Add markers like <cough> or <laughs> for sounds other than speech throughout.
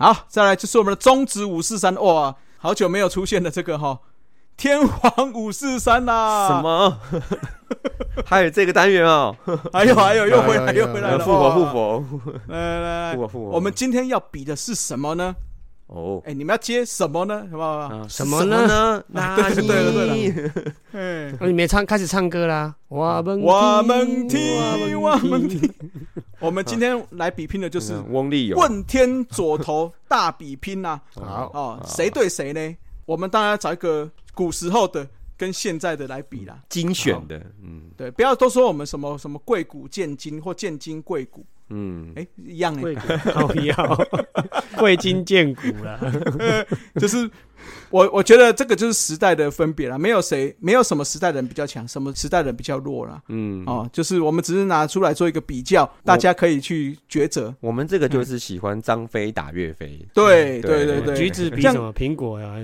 好，再来就是我们的中指五四三，哇，好久没有出现的这个哈，天皇五四三啦。什？么？<laughs> 还有这个单元哦，<laughs> 还有还有又回来又回来了，复活复。活来来来来，复活复活。我们今天要比的是什么呢？哦，哎，你们要接什么呢？好不好？啊什么呢呢？啊 <laughs> 对对对对哪里哎，哦你们唱，开始唱歌啦。我们我们听，我们听，<laughs> 我们今天来比拼的就是嗯翁立友问天左头大比拼 <laughs> 呐、好哦，谁对谁呢？我们当然要找一个古时候的跟现在的来比啦。精选的，嗯对，不要都说我们什么什么贵古见今或见今贵古，嗯，哎，一样哎，贵骨靠腰，<laughs> 贵金见骨了。<laughs> 就是我我觉得这个就是时代的分别了，没有谁没有什么时代人比较强，什么时代人比较弱了。嗯，哦，就是我们只是拿出来做一个比较，大家可以去抉择。我们这个就是喜欢张飞打岳飞，对对对对对，橘子比什么？苹果呀？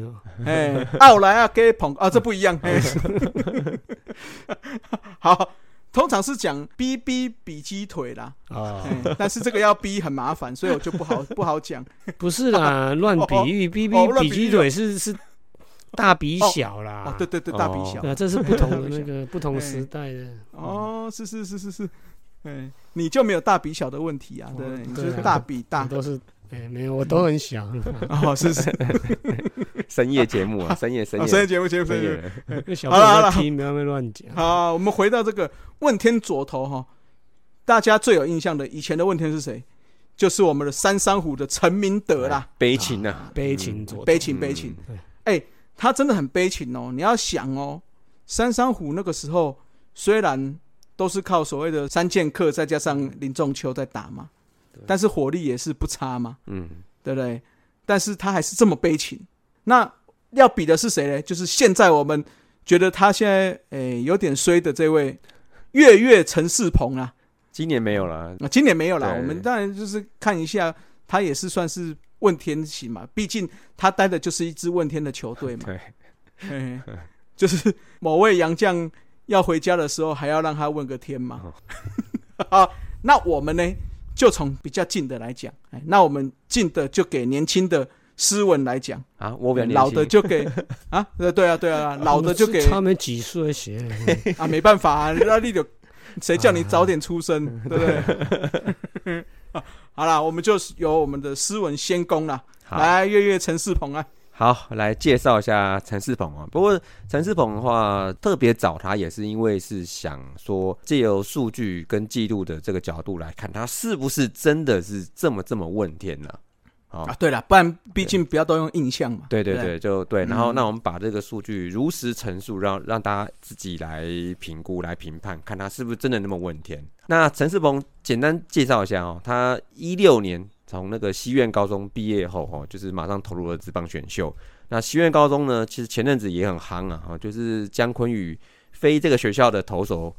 哎，奥莱啊，给捧啊，这不一样。哎 <laughs> 好，通常是讲逼逼比鸡腿啦，啊，哎但是这个要逼很麻烦，所以我就不好 <laughs> 不好讲。不是啦，<laughs> 乱比喻，比比鸡腿是是大比小啦。哦，对对对，大比小这是不同的 <laughs> 那个不同时代的。哦，是是是是是，哎，你就没有大比小的问题啊？对，哦你就是大比大。都是哎，没有，我都很小。哦，是是，<laughs> 深夜节目啊，<laughs> 深夜深哦，夜深夜节目节目深深夜。好了好了听，不要乱讲。好，我们回到这个问天左头哈，大家最有印象的以前的问天是谁？就是我们的三山虎的陈明德啦。悲情啊，悲情左悲情悲情，哎、他真的很悲情哦。你要想哦，三山虎那个时候虽然都是靠所谓的三剑客再加上林仲秋在打嘛，但是火力也是不差嘛，嗯，对不对？但是他还是这么悲情。那要比的是谁呢？就是现在我们觉得他现在诶、有点衰的这位月月陈世鹏啊，今年没有了，啊，今年没有啦。我们当然就是看一下，他也是算是问天型嘛，毕竟他待的就是一支问天的球队嘛。<laughs> 对，嘿嘿就是某位杨将要回家的时候，还要让他问个天嘛。<laughs> 好，那我们呢，就从比较近的来讲，哎，那我们近的就给年轻的斯文来讲，啊，我比较老的就给 <laughs> 啊，对对啊，对啊，老的就给他们几岁写。<laughs> 啊，没办法啊，那你就 <laughs> 谁叫你早点出生，对不对？好啦，我们就由我们的斯文先攻啦，好来月月陈世鹏啊，好，来介绍一下陈世鹏啊。不过陈世鹏的话，特别找他也是因为是想说，借由数据跟记录的这个角度来看，他是不是真的是这么这么问天呢、好啊，对了，不然毕竟不要都用印象嘛，不对对对，就对。然后，嗯那我们把这个数据如实陈述，让让大家自己来评估、来评判，看他是不是真的那么问天。那陈世鹏简单介绍一下哦，他一六年从那个西苑高中毕业后，哦，就是马上投入了职棒选秀。那西苑高中呢，其实前阵子也很夯啊，哈，就是姜昆宇非这个学校的投手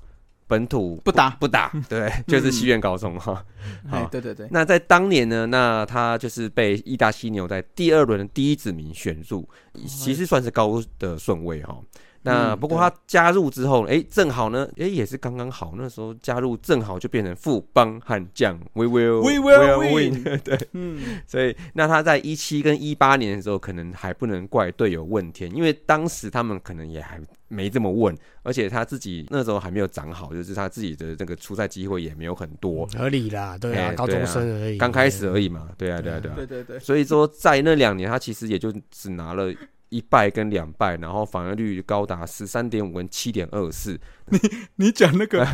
本土不打不打，<laughs> 对，就是西苑高中哈。哎好，对对对，那在当年呢，那他就是被义大犀牛在第二轮的第一指名选入，其实算是高的顺位哈。那嗯不过他加入之后，哎、正好呢，哎、也是刚刚好，那时候加入正好就变成富邦悍将，We will We will win <laughs> 对，嗯，所以那他在一七跟一八年的时候，可能还不能怪队友问天，因为当时他们可能也还没这么问，而且他自己那时候还没有长好，就是他自己的这个出赛机会也没有很多，合理啦，对啊哎，高中生而已，刚开始而已嘛，对。啊，对啊，对啊。对对对，所以说，在那两年，他其实也就只拿了一败跟两败，然后防御率高达十三点五跟七点二四。你你讲那个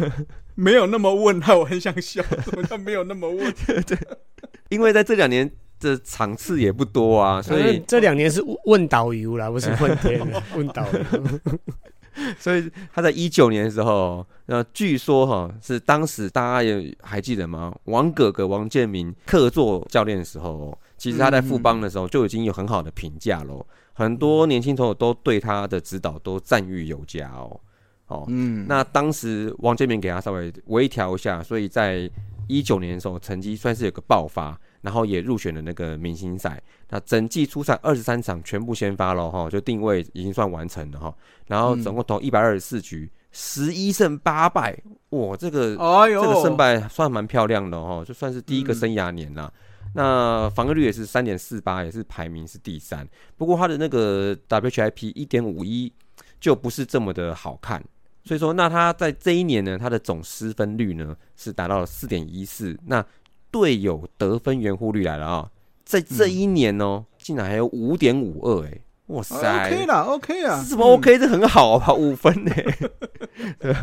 没有那么问，号我很想笑，什么叫没有那么问？<laughs> 对因为在这两年的场次也不多啊，所以这两年是问导游啦，不是问天啦，问导游。<laughs> 所以他在一九年的时候，那据说哈是当时大家也还记得吗？王哥哥王建民客座教练的时候，其实他在富邦的时候就已经有很好的评价喽，很多年轻朋友都对他的指导都赞誉有加哦。哦，嗯，那当时王建民给他稍微微调一下，所以在一九年的时候成绩算是有个爆发，然后也入选了那个明星赛。那整季出赛二十三场全部先发了哈，就定位已经算完成了哈。然后总共投一百二十四局，十一胜八败，哇，这个、哎呦，这个胜败算蛮漂亮的哦，就算是第一个嗯生涯年啦。那防御率也是三点四八，也是排名是第三。不过他的那个 WHIP 一点五一就不是这么的好看，所以说那他在这一年呢，他的总失分率呢是达到了四点一四。那队友得分圆弧率来了啊，在这一年哦，竟然还有五点五二，哎，哇塞，OK 啦，OK 啊，什么 OK？这很好啊，<laughs> 五分呢，对，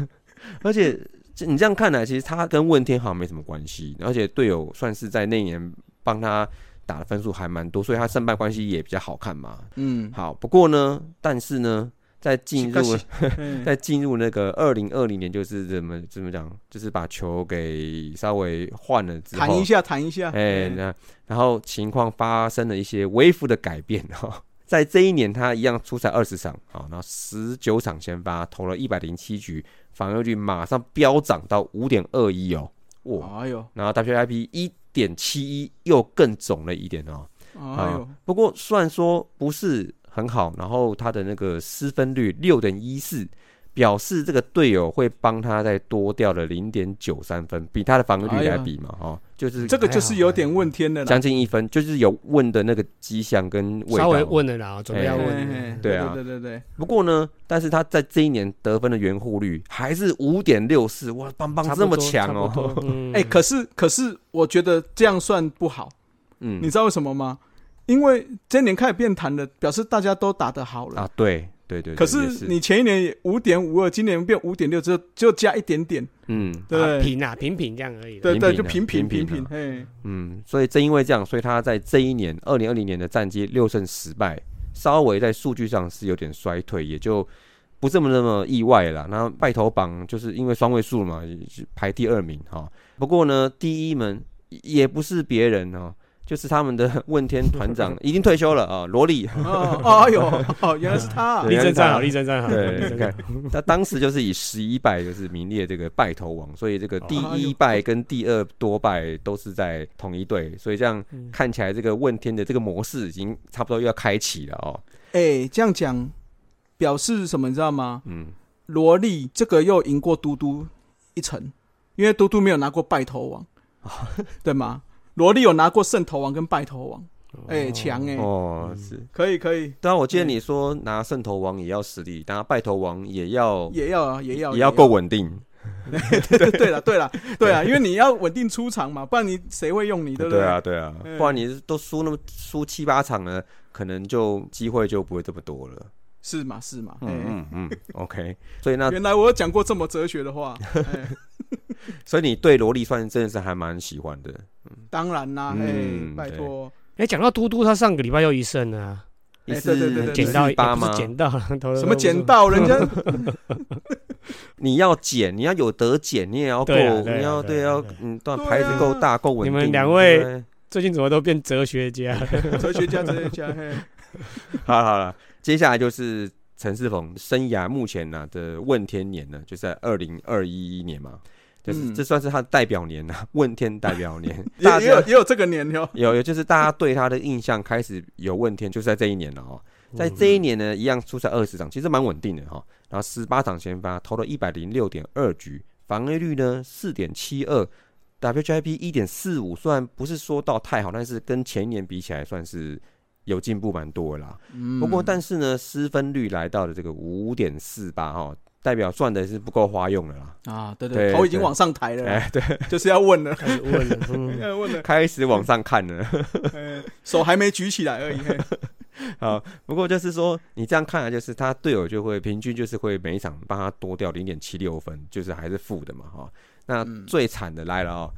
而且。你这样看来，其实他跟问天好像没什么关系，而且队友算是在那年帮他打的分数还蛮多，所以他胜败关系也比较好看嘛。嗯，好。不过呢，但是呢，在进入 <laughs> 在进入那个二零二零年，就是怎么怎么讲，就是把球给稍微换了之后，弹一下，弹一下。哎，那然后情况发生了一些微幅的改变 <laughs> 哈。在这一年，他一样出赛二十场，好，然后十九场先发，投了一百零七局。防御率马上飙涨到五点二一哦，哇，哎呦，然后 WIP 一点七一又更肿了一点哦，哎呦，不过虽然说不是很好，然后它的那个失分率六点一四。表示这个队友会帮他再多掉了零点九三分，比他的防御率来比嘛，哈，就是这个就是有点问天的，将近一分，就是有问的那个迹象跟稍微问了啦，准备要问，对啊，对对对。不过呢，但是他在这一年得分的圆弧率还是五点六四，哇，棒棒这么强哦，<laughs> 哎，可是可是我觉得这样算不好，嗯，你知道为什么吗？因为今年开始变弹了，表示大家都打得好了。啊，对。对对，可是你前一年五点五二，今年变五点六，就就加一点点，嗯，对，平啊，平平这样而已，对对，就平平平平，嘿，嗯，所以正因为这样，所以他在这一年二零二零年的战绩六胜十败，稍微在数据上是有点衰退，也就不这么那么意外了。那败头榜就是因为双位数嘛，排第二名哈。不过呢，第一门也不是别人哦。就是他们的 <laughs> 问天团长 <laughs> 已经退休了啊，罗莉。哦，<laughs> 哎呦，哦，原来是他，啊立正站好，立正站好。对，你看，他当时就是以十一败就是名列这个败头王，所以这个第一败跟第二多败都是在同一队，所以这样看起来，这个问天的这个模式已经差不多又要开启了哦。哎，这样讲表示什么？你知道吗？嗯，罗莉这个又赢过嘟嘟一层，因为嘟嘟没有拿过败头王，对吗？萝莉有拿过圣头王跟拜头王，哎，强哎，哦，是可以可以。当然，我记得你说拿圣头王也要实力，拿拜头王也要也要啊，也要也要够稳定。<laughs> 对对对了对了对啊，因为你要稳定出场嘛，不然你谁会用你？对不对？对啊对啊，不然你都输那么输七八场了，可能就机会就不会这么多了。是嘛是嘛，嗯嗯嗯，OK。所以那原来我有讲过这么哲学的话。<laughs> <laughs> 所以你对萝莉算真的是还蛮喜欢的，当然啦，哎，拜托，哎，讲到嘟嘟，他上个礼拜又一胜啊，一胜捡到八吗？捡到什么捡到？人家 <laughs> 你要捡，你要有得捡，你也要够，你要对要嗯，牌子够大够稳定。你们两位最近怎么都变哲学家？<laughs> 哲学家，哲学家。好好了，接下来就是陈世鹏生涯目前呢的问天年呢，就在二零二一年嘛。就是这算是他的代表年呐，<laughs> 问天代表年，<laughs> 也也有也有这个年哟，有有就是大家对他的印象开始有问天，就是在这一年了哦，在这一年呢，一样出赛二十场，其实蛮稳定的哈，然后十八场先发，投了一百零六点二局，防御率呢四点七二，WIP 一点四五，虽然不是说到太好，但是跟前一年比起来算是有进步蛮多啦。不过但是呢，失分率来到了这个五点四八哈。代表赚的是不够花用了啦。啊，对对，头已经往上抬了，哎，对，就是要问了，开始问了，<laughs> 要问了，开始往上看了，<laughs> 手还没举起来而已。<laughs> 好，不过就是说，你这样看来，就是他队友就会平均就是会每一场帮他多掉零点七六分，就是还是负的嘛，哈。那最惨的来了哦，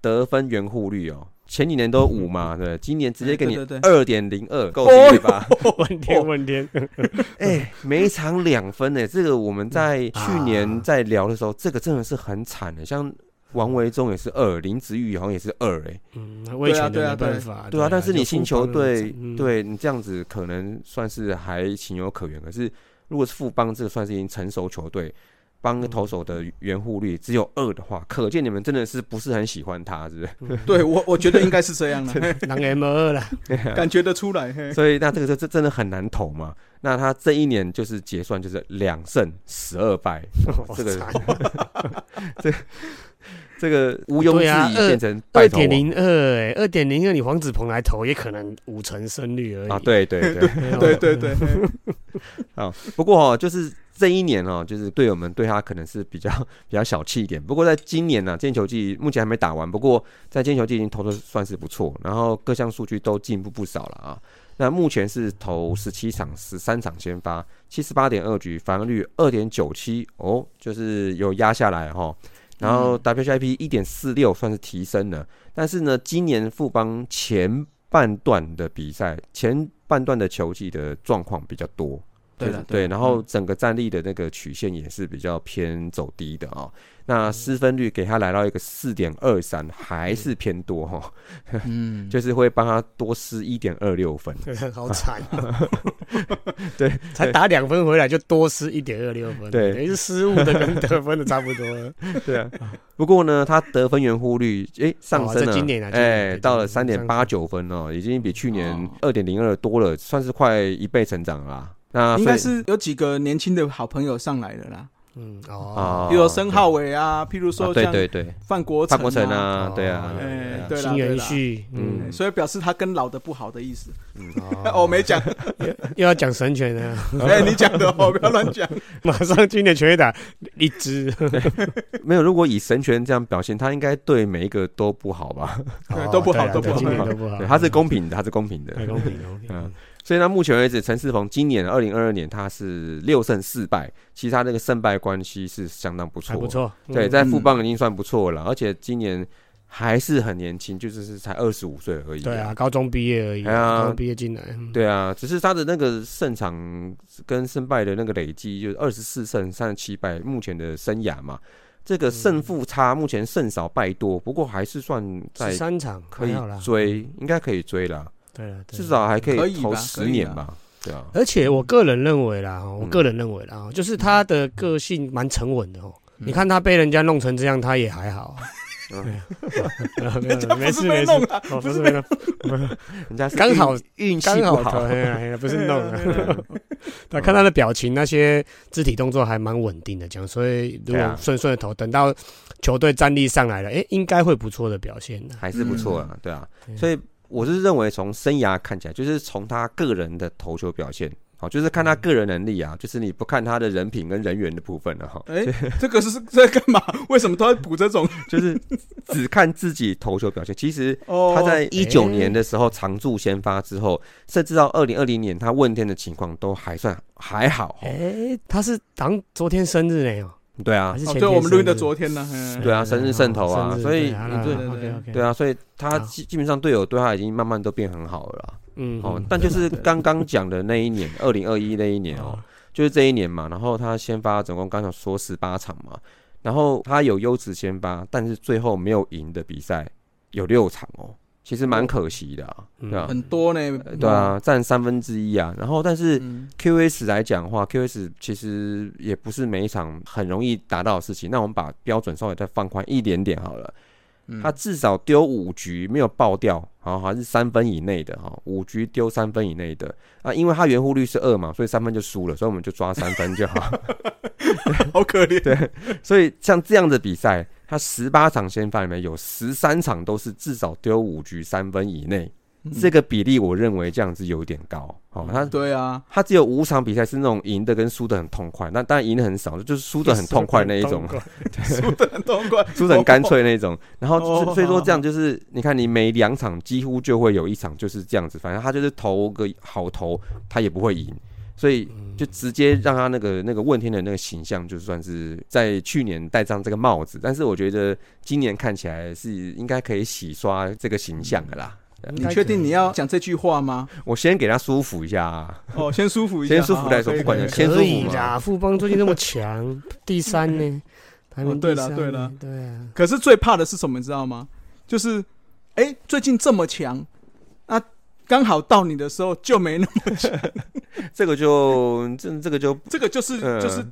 得分圆弧率哦。前几年都五嘛，对，今年直接给你二点零二，够低吧？问天问天，<laughs> 哎，每场两分呢，这个我们在去年在聊的时候，这个真的是很惨的。像王维忠也是二，林子玉好像也是二，哎，嗯，魏权的没办法，对啊。但是你新球队，对你这样子可能算是还情有可原。可是如果是富邦，这个算是已经成熟球队。帮投手的圆护率只有二的话，可见你们真的是不是很喜欢他，是不是？<laughs> 对我，我觉得应该是这样的，拿 M 二了，<laughs> 感觉得出来。所以那这个这这真的很难投嘛？那他这一年就是结算就是两胜十二败，<laughs> 这个这这个毋庸置疑变成二点零二，哎，二点零二，你黄子鹏来投也可能五成胜率而已。啊，对对对。对对对，啊，不过哦，就是这一年哦，<laughs> 就是队友们对他可能是比较 <laughs> 比较小气一点。不过在今年呢、剑球季目前还没打完，不过在剑球季已经投的算是不错，然后各项数据都进步不少了啊。那目前是投十七场，十三场先发，七十八点二局，防御率二点九七，哦，就是有压下来哈。然后 WHIP 一点四六算是提升了，但是呢，今年富邦前半段的比赛，前半段的球技的状况比较多，对对，然后整个战力的那个曲线也是比较偏走低的哦、那失分率给他来到一个四点二三，还是偏多哈、嗯，<laughs> 就是会帮他多失一点二六分。<laughs> <laughs> 对，好惨。对，才打两分回来就多失一点二六分，对。等于是失误的跟得分的差不多了。对啊，不过呢，他得分圆弧率诶上升了，哦今年啊哎、到了三点八九分哦，已经比去年哦。二点零二多了，算是快一倍成长了啦。那应该是有几个年轻的好朋友上来了啦，嗯，啊哦，比如申浩伟啊，譬如啊说像对对。对，范国范国成啊，啊，对啊，哦哎对啊。对啦新元旭，嗯。嗯，所以表示他跟老的不好的意思。哦。我 <laughs> 没讲，<laughs> 又要讲神拳了，<laughs> 哎，你讲的哦，不要乱讲。马上今年全垒打一支，没有，如果以神拳这样表现，他应该对每一个都不好吧？对都不好都不好。都不好。对，，他是公平的，他是公平的。太公平公平。嗯，所以呢，目前为止，陈世鹏今年二零二二年他是六胜四败，其实他那个胜败关系是相当不错，不。错，对，嗯。在富邦已经算不错了，而且今年还是很年轻，就是是才二十五岁而已。对啊，，高中毕业而已，高中毕业进来，嗯。对啊，只是他的那个胜场跟胜败的那个累积，就是二十四胜三十七败，目前的生涯嘛，这个胜负差目前胜少败多，不过还是算在三场可以追，应该可以追啦，对了，至少还可可以投十年吧，对啊，而且我个人认为啦，我嗯个人认为啦，哦就是他的个性蛮沉稳的哦。嗯。你看他被人家弄成这样，他也还好。<laughs> 没有人家不是没事没事。被弄啊，哦，不是被弄，人家是刚好运运气好，不是弄对啊。对，<laughs> 看他的表情，那些肢体动作还蛮稳定的，这样，所以如果顺顺的投，等到球队战力上来了，哎，应该会不错的表现的。还是不错啊，对啊，所以我是认为从生涯看起来，就是从他个人的投球表现。好，就是看他个人能力啊，就是你不看他的人品跟人缘的部分了哈，哎，这个是在 <laughs> 干嘛？为什么都要补这种？<laughs> 就是只看自己投球表现。其实哦，他在一九年的时候常驻先发之后，甚至到二零二零年他问天的情况都还算还好哦。哎，他是当昨天生日呢哦，对啊。还，是哦，前天对，我们录音的昨天呢，嗯对啊生日渗透啊所以对对对对啊，所以他基基本上队友对他已经慢慢都变很好了啦。嗯哦，但就是刚刚讲的那一年，二零二一那一年哦，就是这一年嘛。然后他先发总共刚才说十八场嘛，然后他有优质先发，但是最后没有赢的比赛有六场哦，其实蛮可惜的、啊，嗯对啊，很多呢，呃对啊，占三分之一啊。然后但是嗯 QS 来讲的话，QS 其实也不是每一场很容易达到的事情。那我们把标准稍微再放宽一点点好了。嗯他至少丢五局没有爆掉，好还是三分以内的哈，五局丢三分以内的啊，因为他圆弧率是二嘛，所以三分就输了，所以我们就抓三分就好。<laughs> 好可怜。所以像这样的比赛，他十八场先发里面有十三场都是至少丢五局三分以内，这个比例我认为这样子有点高。哦，他对啊，他只有五场比赛是那种赢的跟输的很痛快，那当然赢的很少，就是输的 <laughs> 很痛快那一种。<laughs> 输的很痛快，<laughs> 输的很干脆那一种。然后就是哦所以说这样就是，你看你每两场几乎就会有一场就是这样子，反正他就是投个好投，他也不会赢，所以就直接让他那个那个问天的那个形象，就算是在去年戴上这个帽子，但是我觉得今年看起来是应该可以洗刷这个形象的啦。你确定你要讲这句话吗？我先给他舒服一下。啊，哦，先舒服一下，先舒服再说不管可以先舒服富邦最近那么强，第三呢，<laughs> 排名哦对第三呢？啦对了对啊，可是最怕的是什么，你知道吗？就是，哎，最近这么强，那刚好到你的时候就没那么强，<laughs> 这个就这这个就这个就是嗯就是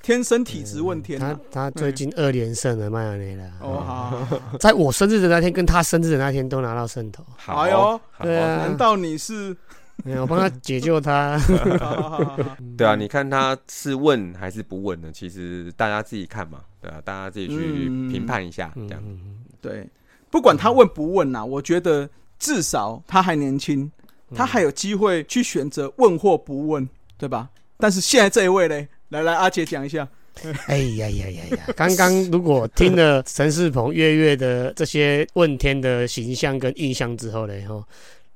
天生体质问天他啊。他最近二连胜了，迈阿密了。哦，好好，好 <laughs> 在我生日的那天跟他生日的那天都拿到胜投，好。哎呦好对啊难道你是哎我帮他解救他。<laughs> 对啊，你看他是问还是不问呢？其实大家自己看嘛，对啊，大家自己去嗯评判一下，这样。嗯对，不管他问不问呐、我觉得至少他还年轻，他还有机会去选择问或不问，对吧？但是现在这一位呢，来来，阿杰讲一下，哎呀呀呀呀！<laughs> 刚刚如果听了陈世鹏、月月的这些问天的形象跟印象之后呢，吼，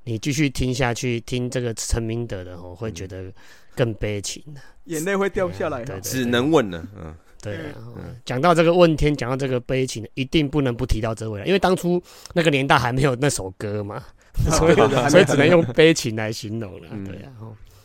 你继续听下去，听这个陈明德的吼，会觉得更悲情的。眼泪会掉下来哈。对对只能问了，嗯，对。啊，吼讲到这个问天，讲到这个悲情，一定不能不提到这位了，因为当初那个年代还没有那首歌嘛，<laughs> 所以 <laughs> 所以只能用悲情来形容了。嗯对啊，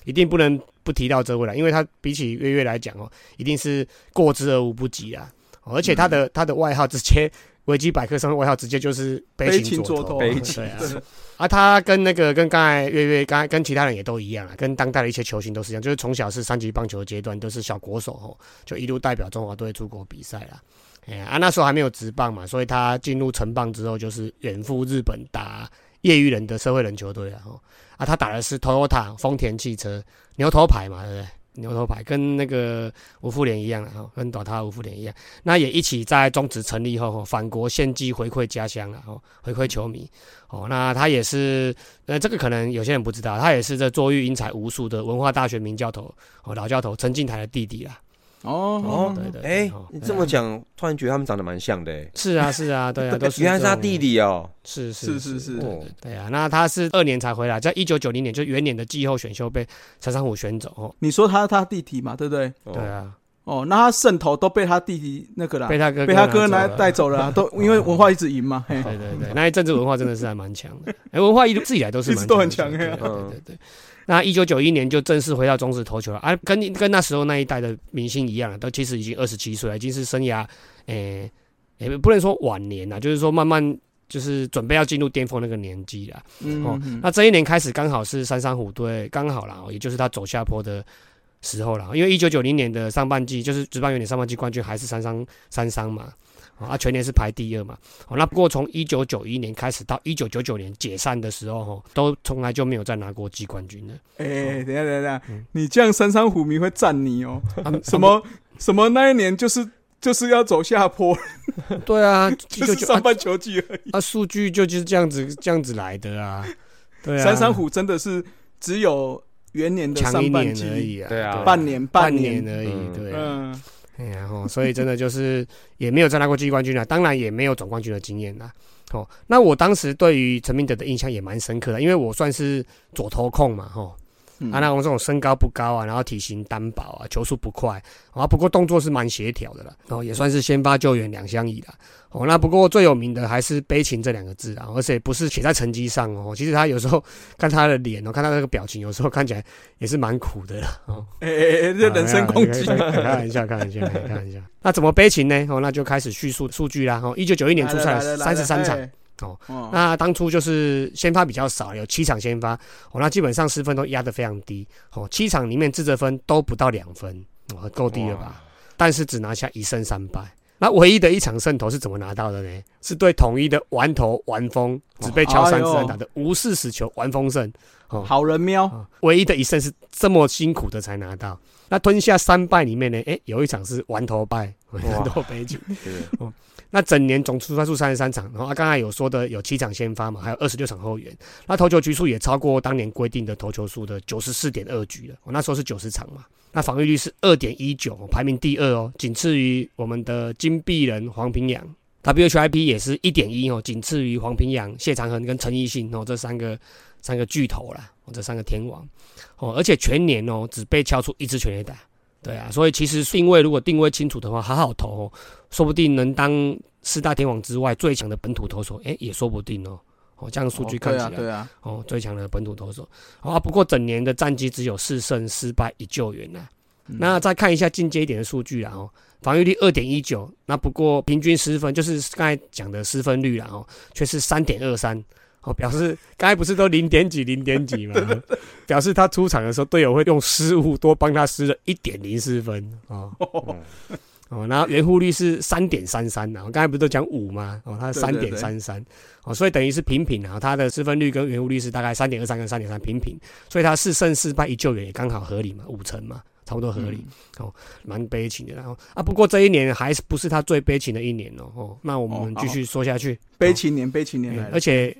一定不能不提到这位了，因为他比起月月来讲哦，一定是过之而无不及啊。哦而且他的他的外号直接维基百科上面外号直接就是悲情左情左投悲情对啊。他跟那个跟刚才月月，刚才跟其他人也都一样啊，跟当代的一些球星都是一样，就是从小是三级棒球阶段都是小国手吼，就一路代表中华队出国比赛啦。哎呀啊，那时候还没有职棒嘛，所以他进入城棒之后，就是远赴日本打业余人的社会人球队啊。吼啊，他打的是 Toyota 丰田汽车牛头牌嘛，对不对？牛头牌跟那个吴富莲一样啊，跟倒塌吴富莲一样，那也一起在中职成立后，吼返国献祭回馈家乡了，吼回馈球迷。哦，那他也是，那，这个可能有些人不知道，他也是这坐育英才无数的文化大学名教头，哦，老教头陈进台的弟弟啦。哦哦对对对哎哦，你这么讲，突然觉得他们长得蛮像的，哎，<laughs> 是啊，是啊，对啊，<laughs> 都是原来是他弟，弟哦，是是是是是对啊。那他是二年才回来，在一九九零年就元年的季后选秀被陈山虎选走，哦，你说他他弟弟嘛，对不对？哦对，啊，哦，那他胜投都被他弟弟那个啦，被他哥被他哥拿拿走了带走了啊，<laughs> 都因为文化一直赢嘛。嘿，对对对，那一阵子文化真的是还蛮强的，哎，文化一直以来都是蛮一直都很强对对对。那一九九一年就正式回到中职投球了，啊，跟跟那时候那一代的明星一样，都其实已经二十七岁了，已经是生涯，诶、诶、不能说晚年了，就是说慢慢就是准备要进入巅峰那个年纪了。哦嗯，嗯那这一年开始刚好是三山虎队刚好啦，哦也就是他走下坡的时候了。因为一九九零年的上半季就是职棒元年上半季冠军还是三三三三嘛，哦啊全年是排第二嘛。哦，那不过从一九九一年开始到一九九九年解散的时候，哦，都从来就没有再拿过季冠军了。哎，等一下等下嗯，你这样三山虎迷会赞你哦。啊什？么什么那一年就是就是要走下坡，<laughs> 啊对啊，<laughs> 就就是上半球季而已。啊，数据就就是这样子这样子来的啊。对啊，山山虎真的是只有元年的上半年而，已啊，对啊半年半年，年而已，嗯对啊。嗯，哎呀，哦，所以真的就是也没有再拿过季冠军了，当然也没有总冠军的经验啦。哦，那我当时对于陈明德的印象也蛮深刻的，因为我算是左投控嘛，吼、嗯啊，那我这种身高不高啊，然后体型单薄啊，球速不快啊，不过动作是蛮协调的啦，哦，也算是先发救援两相宜啦。哦，那不过最有名的还是悲情这两个字啊，而且不是写在成绩上哦，其实他有时候看他的脸哦，看他那个表情，有时候看起来也是蛮苦的啦。哦，哎哎哎，这人身攻击啊，开玩笑，开玩笑，开玩笑。那怎么悲情呢？哦，那就开始叙述数据啦。哦，一九九一年出赛三十三场，哦哦，那当初就是先发比较少，有七场先发，哦，那基本上失分都压得非常低，哦，七场里面自责分都不到两分，哦，够低了吧？但是只拿下一胜三败。那唯一的一场胜投是怎么拿到的呢？是对统一的完投完封，只被敲三次安打的无四死球完封胜。哦，好人喵，啊，唯一的一胜是这么辛苦的才拿到。那吞下三败里面呢，诶，有一场是完投败，很多悲剧。<laughs> 是那整年总出赛数三十三场，然后啊刚才有说的有七场先发嘛，还有二十六场后援。那投球局数也超过当年规定的投球数的九十四点二局了。我那时候是九十场嘛，那防御率是二点一九，排名第二哦，仅次于我们的金臂人黄平洋。WHIP 也是一点一哦，仅次于黄平洋、谢长恒跟陈奕迅哦这三个三个巨头啦，哦这三个天王哦，而且全年哦只被敲出一支全垒打。对啊，所以其实定位如果定位清楚的话，好好投哦，说不定能当四大天王之外最强的本土投手，哎，也说不定哦。哦，这样数据看对啊，起来，对啊，哦，最强的本土投手。啊，不过整年的战绩只有四胜四败一救援呐、嗯。那再看一下进阶一点的数据啦，哦，防御率二点一九，那不过平均失分就是刚才讲的失分率啦，哦，却是三点二三，哦，表示刚才不是都零点几零点几吗？表示他出场的时候，队友会用失误多帮他失了一点零四分哦哦，然后圆弧率是三点三三啊，我刚才不是都讲五吗？哦，他是三点三三哦，所以等于是平平啊，他的失分率跟圆弧率是大概三点二三跟三点三平平，所以他四胜四败一救援也刚好合理嘛，五成嘛。差不多合理、哦，蛮悲情的。然后啊，不过这一年还是不是他最悲情的一年哦。哦，那我们继续说下去。悲情年，悲情年来了欸而且，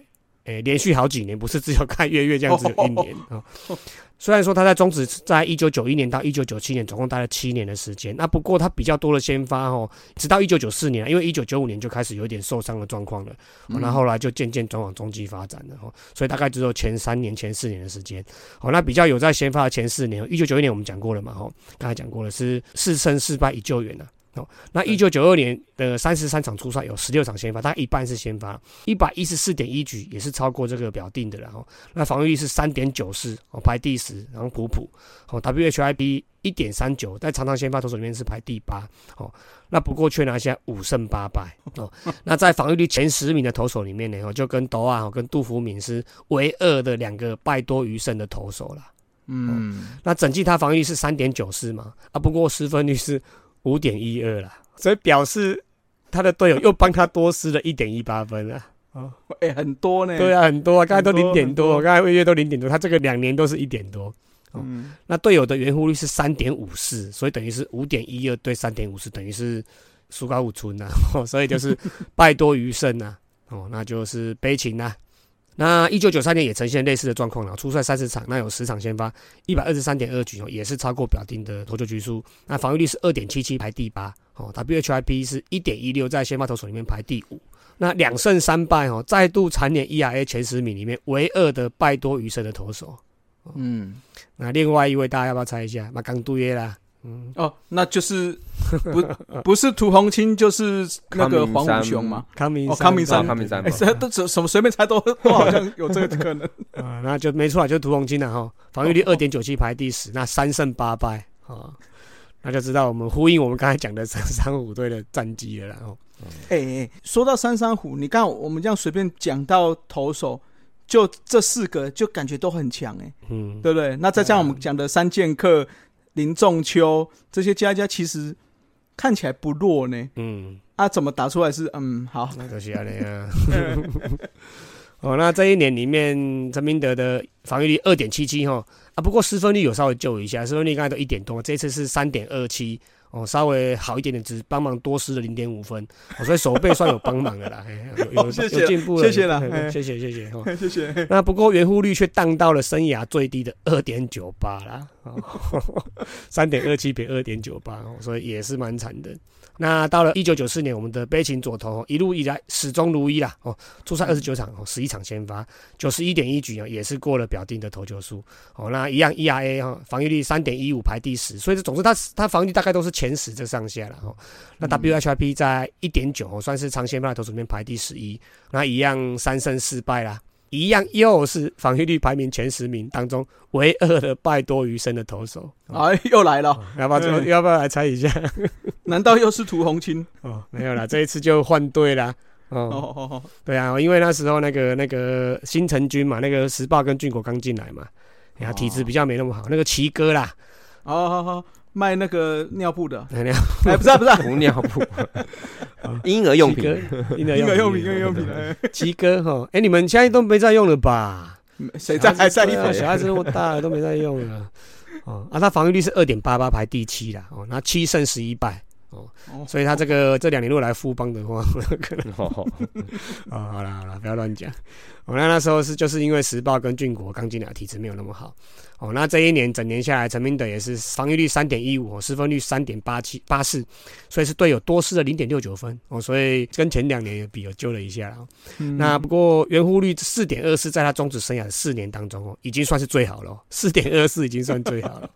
诶、连续好几年，不是只有看月月这样子有一年啊、哦。虽然说他在中职，在一九九一年到一九九七年，总共待了七年的时间。那不过他比较多的先发哦，直到一九九四年，因为一九九五年就开始有一点受伤的状况了。哦，那后来就渐渐转往中继发展了哦，所以大概只有前三年、前四年的时间。哦，那比较有在先发的前四年，一九九一年我们讲过了嘛，哦，刚才讲过了是四胜四败一救援了。哦，那一九九二年的三十三场初赛有十六场先发，大概一半是先发，一百一十四点一局也是超过这个表定的然后，那防御率是三点九四，哦排第十，然后普普，哦 WHIP 一点三九，在常常先发投手里面是排第八，哦，那不过却拿下五胜八败，哦，那在防御率前十名的投手里面呢，哦就跟斗啊跟杜福敏是唯二的两个败多于胜的投手了。嗯，那整季他防御率是三点九四嘛，啊，不过失分率是五点一二啦，所以表示他的队友又帮他多失了一点一八分啊。哦。哎、很多呢。对啊，很多啊，刚才都零点多多，刚才魏月都零点多，他这个两年都是一点多。嗯，那队友的圆弧率是三点五四，所以等于是五点一二对三点五四，等于是输高五村呐、哦，所以就是败多于胜呐、哦，那就是悲情呐、那一九九三年也呈现类似的状况了，初赛三十场，那有十场先发，一百二十三点二局哦，也是超过表定的投球局数。那防御率是二点七七，排第八哦，WHIP 是一点一六，在先发投手里面排第五。那两胜三败哦，再度蝉联 ERA 前十名里面唯二的败多于胜的投手。嗯，那另外一位大家要不要猜一下？马刚杜耶啦，嗯，哦，那就是不 <laughs> 不是涂红青，就是那个黄武雄吗。康明哦康明山。康明山。哎、这都什什么随便猜都 <laughs> 都好像有这个可能。<laughs> 啊，那就没错啊，就是涂红青了哈，防御率二点九七排第十，那三胜八败啊，那就知道我们呼应我们刚才讲的三三五队的战绩了然后，哎、哎，说到三三虎，你看我们这样随便讲到投手，就这四个就感觉都很强哎、嗯，对不对？那再加上我们讲的三剑客、林仲秋这些加一加，其实看起来不弱呢。嗯，啊，怎么打出来是嗯好？那就是这样啊。<laughs> 哦，那这一年里面，陈明德的防御率二点七七哈啊，不过失分率有稍微救一下，失分率刚才都一点多，这次是三点二七哦，稍微好一点点，只帮忙多失了零点五分，哦，所以手背算有帮忙的啦，嘿 <laughs> 有有进步了，谢谢啦谢谢谢谢哦。<laughs> 谢谢。那不过圆弧率却荡到了生涯最低的二点九八啦，<laughs> 三点二七比二点九八哦，所以也是蛮惨的。那到了一九九四年，我们的悲情左投哦一路以来始终如一啦哦，出赛二十九场哦，十一场先发，九十一点一局啊，也是过了表定的投球数哦。那一样 ERA 哈，防御率三点一五排第十，所以总之他他防御率大概都是前十这上下了哦。那 WHIP 在一点九哦，算是长先发的投手里面排第十一，那一样三胜四败啦。一样又是防御率排名前十名当中唯二的败多于胜的投手。哦 <laughs> 哎，又来了，要不要嗯要不要来猜一下？<laughs> 难道又是涂红青？<laughs> 哦，没有啦，这一次就换队啦。哦，哦哦哦，对啊，因为那时候那个那个新城军嘛，那个时报跟俊国刚进来嘛，然后体质比较没那么好。那个奇哥啦，哦好好，卖那个尿布的，不是啊不是。啊，无尿布，<laughs> 婴儿用品，婴儿用品，品，婴儿用品，哎。奇哥哈，哎，你们现在都没在用了吧？谁在还在用？小孩子那么大了都没在用了。哦啊，他防御率是二点八八，排第七啦。哦，那七胜十一败。哦哦，所以他这个这两年如果来富邦的话，<laughs> 可能哦啊、好啦好啦，不要乱讲。哦，那那时候是就是因为时报跟俊国刚进来，体质没有那么好。哦，那这一年整年下来，陈明德也是防御率三点一五，失分率三点八七八四，所以是队友多失了零点六九分。哦，所以跟前两年比有救了一下啦。嗯那不过圆弧率四点二四，在他终止生涯的四年当中哦，已经算是最好了、哦。四点二四已经算最好了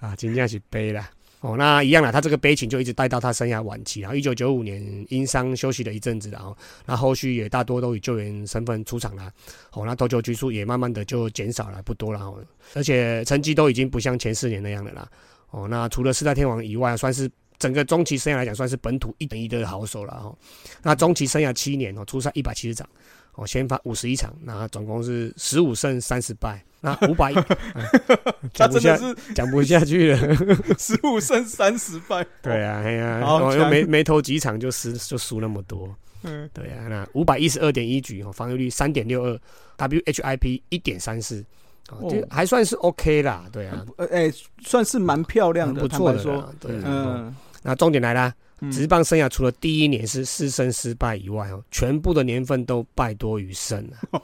啊，今天是悲啦。哦，那一样啦，他这个悲情就一直带到他生涯晚期，然后一九九五年因伤休息了一阵子，然后那后续也大多都以救援身份出场了。哦，那投球局数也慢慢的就减少了，不多了哦，而且成绩都已经不像前四年那样的啦。哦，那除了四大天王以外，算是整个中期生涯来讲，算是本土一等一的好手了哦。那中期生涯七年哦，出赛一百七十场，哦，先发五十一场，那总共是十五胜三十败，那五百 <laughs> 他讲不下真的是讲不下去了。<laughs> 十五胜三十败。<laughs> 对啊，哎呀，好强我又没没投几场就输就输那么多。嗯，对啊，那五百一十二点一局哦，防御率三点六二，WHIP 一点三四，哦，哦这还算是 OK 啦。对啊，呃，哎、算是蛮漂亮的，不错坦白说，的。对啊，嗯，那重点来啦，嗯职棒生涯除了第一年是失胜失败以外哦，全部的年份都败多于胜啊。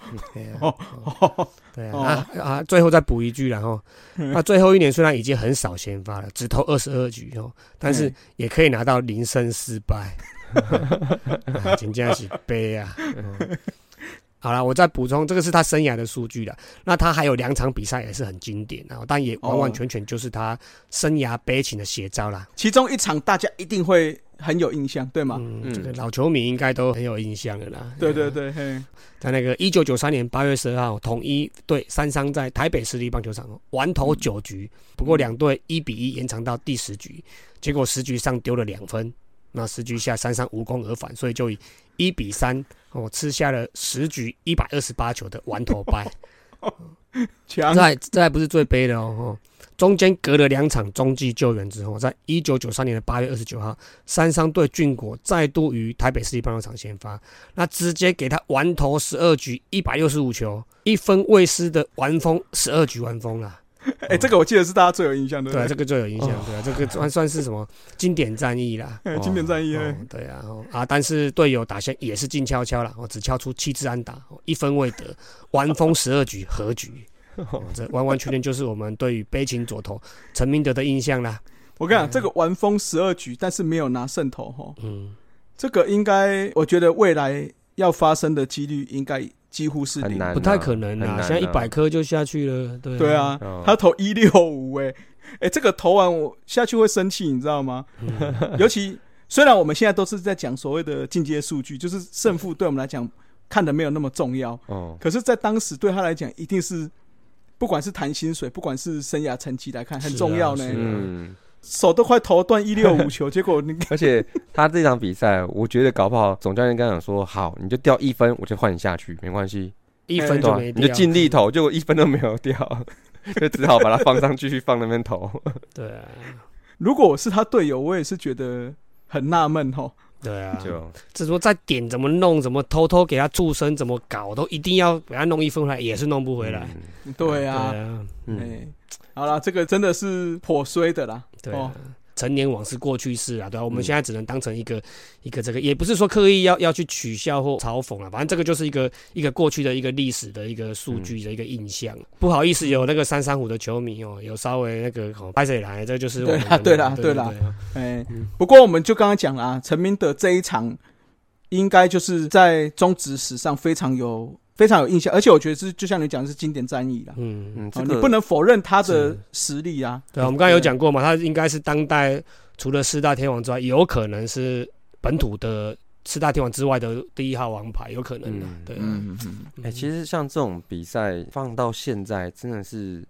对啊，啊啊啊！最后再补一句然后，那最后一年虽然已经很少先发了，只投二十二局哦，但是嗯也可以拿到零胜失败，<laughs> 啊真正是悲啊！嗯好了，我再补充，这个是他生涯的数据了。那他还有两场比赛也是很经典，啊但也完完全全就是他生涯悲情的写照啦。其中一场大家一定会很有印象，对吗？嗯，嗯这个老球迷应该都很有印象的啦。对对对，嘿，在那个一九九三年八月十二号，统一对三商在台北市立棒球场完投九局，不过两队一比一延长到第十局，结果十局上丢了两分，那十局下三商无功而返，所以就以一比三哦吃下了十局一百二十八球的完投败。<laughs> 强这还这还不是最悲的哦，哦中间隔了两场中继救援之后，在一九九三年的八月二十九号，三商对俊国再度于台北市立棒球场先发，那直接给他完投十二局一百六十五球，一分未失的完封十二局完封了。哎、这个我记得是大家最有印象的，对啊，这个最有印象，对啊，这个算算是什么经典战役啦。<laughs> 经典战役，对啊，哦啊，但是队友打线也是静悄悄啦，哦，只敲出七支安打，哦一分未得，完封十二局和局。哦，这完完全全就是我们对于悲情左投陈明德的印象啦。我跟你讲，这个完封十二局，但是没有拿胜投，哈，嗯，这个应该，我觉得未来要发生的几率应该几乎是零。很难啊，不太可能啊现在一百颗就下去了，对对，啊，哦他投一六五，哎，哎，这个投完我下去会生气，你知道吗？嗯。尤其虽然我们现在都是在讲所谓的进阶数据，就是胜负对我们来讲看的没有那么重要，哦，可是，在当时对他来讲，一定是不管是谈薪水，不管是生涯成绩来看，很重要呢。嗯，手都快投断一六五球，结果你 <laughs> 而且他这场比赛，我觉得搞不好总教练刚讲说，好，你就掉一分，我就换你下去，没关系，一分？就没掉，你就尽力投，结果一分都没有掉，就只好把它放上继续放那边投。对啊，如果我是他队友，我也是觉得很纳闷吼。对啊，就这说在点怎么弄，怎么偷偷给他助身，怎么搞，都一定要给他弄一分回来，也是弄不回来。对啊，对啊，嗯，好啦，这个真的是颇衰的啦。对啊。哦，陈年往事过去式啊，对啊，我们嗯。现在只能当成一个一个这个，也不是说刻意要要去取笑或嘲讽啊，反正这个就是一个一个过去的一个历史的一个数据的一个印象。不好意思，有那个三三虎的球迷哦，有稍微那个哦，拍谁来，这就是对啦对啦对对？啦。对哎、嗯。不过我们就刚刚讲了啊，陈明德这一场应该就是在中职史上非常有非常有印象，而且我觉得是就像你讲的是经典战役啦。嗯，嗯，哦，这个你不能否认他的实力啊。对啊，我们刚才有讲过嘛，他应该是当代除了四大天王之外，有可能是本土的四大天王之外的第一号王牌，有可能的、嗯对啊，嗯嗯嗯，哎、其实像这种比赛放到现在真的是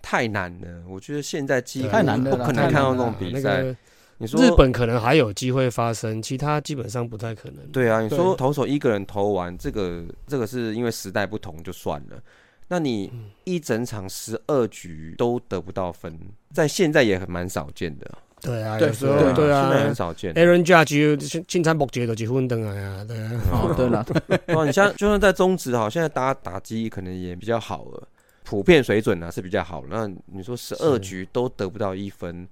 太难了。我觉得现在几乎太难了不可能看到这种比赛。那个你说日本可能还有机会发生，其他基本上不太可能。对啊，你对说投手一个人投完，这个这个是因为时代不同就算了。那你嗯一整场十二局都得不到分，在现在也很蛮少见的。对啊，对有时候对啊现在啊很少见。，Aaron Judge 进餐木节都结婚登来啊，对啊，哦，对了，<laughs> 哇，你像就算在中职，哈，现在大家打击可能也比较好了，普遍水准呢、是比较好。那你说十二局都得不到一分，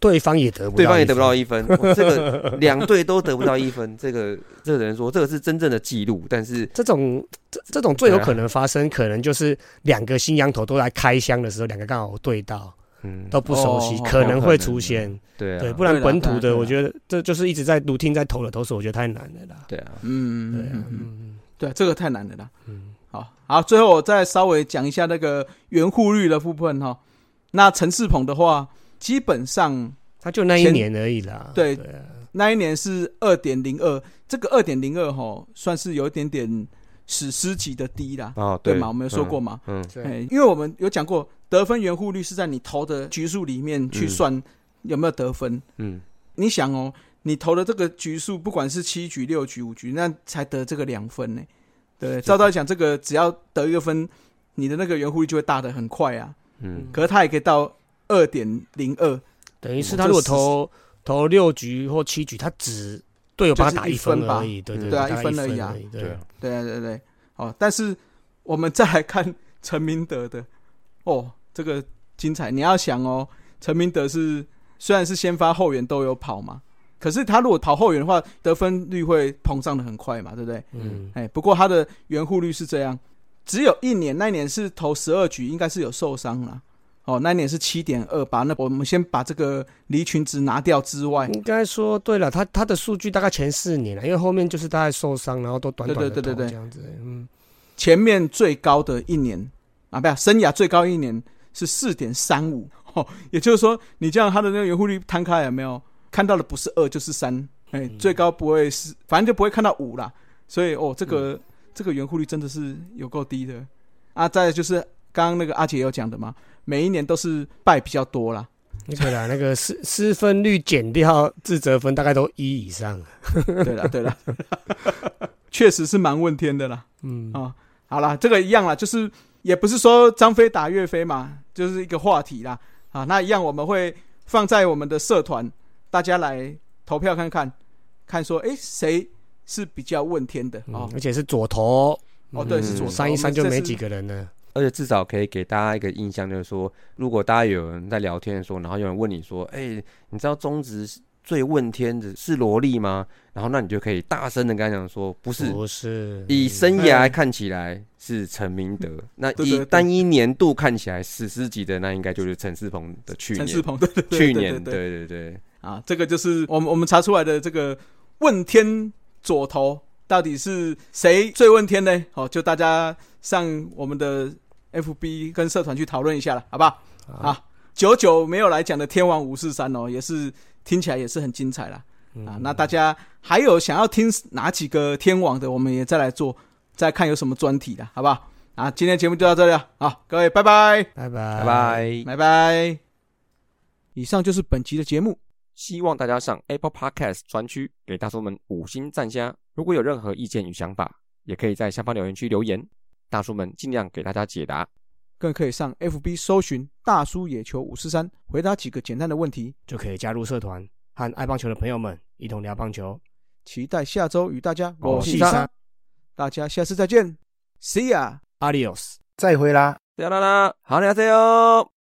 对方也得不到，对方也得不到，一分，哇这个两队都得不到一分，这个这个人说这个是真正的记录，但是这种这这种最有可能发生，可能就是两个新羊头都来开箱的时候，两个刚好对到，嗯，都不熟悉哦，可能会出现。对啊，对，不然本土的，我觉得这就是一直在 routine 在投的投手，我觉得太难了啦。对啊，嗯，对啊，嗯嗯嗯，嗯。对，这个太难了啦。嗯，好好，最后我再稍微讲一下那个圆护率的部分哈。那陈世鹏的话，基本上他就那一年而已啦。对那一年是二点零二，这个二点零二哈，算是有一点点史诗级的低啦，哦，对嘛？我们有说过嘛？嗯，对哎，因为我们有讲过，得分圆护率是在你投的局数里面去嗯算有没有得分。嗯你想哦，你投的这个局数，不管是七局、六局、五局，那才得这个两分呢。对，照道理讲，这个只要得一个分，你的那个圆弧率就会大的很快啊。嗯，可是他也可以到二点零二，等于是他如果投投六局或七局，他只队友帮他打一分吧分而已，对对对啊一分而已啊对对啊，对啊对对。哦，但是我们再来看陈明德的，哦，这个精彩。你要想哦，陈明德是虽然是先发后援都有跑嘛，可是他如果跑后援的话，得分率会膨胀的很快嘛，对不对？嗯，哎，不过他的圆弧率是这样，只有一年，那一年是投十二局，应该是有受伤啦。哦，那一年是七点二八，那我们先把这个离群值拿掉之外，应该说对了，他他的数据大概前四年了，因为后面就是大概受伤，然后都短短的对对对对对这样子，嗯，前面最高的一年啊，不要生涯最高一年是四点三五，哦，也就是说，你这样他的那个圆弧率摊开有没有？看到的不是二就是三，哎，最高不会是，反正就不会看到五啦。所以哦，这个、这个圆弧率真的是有够低的。啊。再来就是刚刚那个阿杰有讲的嘛，每一年都是败比较多啦。那个啦，那个失失分率减掉自责分，大概都一以上，对啦对啦，确实是蛮问天的啦。嗯，啊、好啦，这个一样啦，就是也不是说张飞打岳飞嘛，就是一个话题啦。啊，那一样我们会放在我们的社团，大家来投票看看，看说，诶谁是比较问天的啊哦？而且是左投，哦，对，是嗯左投删一三就没几个。个人了，而且至少可以给大家一个印象，就是说，如果大家有人在聊天的时候，然后有人问你说：“哎、你知道中职最问天的是萝莉吗？”然后那你就可以大声的跟他讲说：“不是，不是以生涯看起来是陈明德，<laughs> 那以单一年度看起来史诗级的，那应该就是陈世鹏的去年。陈世鹏，对对对，去年，对对对对对对，啊，这个就是我们我们查出来的这个问天左投到底是谁最问天呢？哦，就大家上我们的 FB 跟社团去讨论一下了，好不好？啊，久久没有来讲的天王五四三哦，也是听起来也是很精彩啦。啊，那大家还有想要听哪几个天王的，我们也再来做，再看有什么专题的，好不好？啊，今天节目就到这里了，好，各位拜拜，拜拜拜拜。拜拜。以上就是本集的节目，希望大家上 Apple Podcast 专区给大叔们五星赞加。如果有任何意见与想法，也可以在下方留言区留言，大叔们尽量给大家解答。更可以上 FB 搜寻“大叔野球五四三”，回答几个简单的问题。就可以加入社团，和爱棒球的朋友们一同聊棒球。期待下周与大家我是是三大家下次再见，See ya。Adios。再会啦。再见啦，好，再见哦。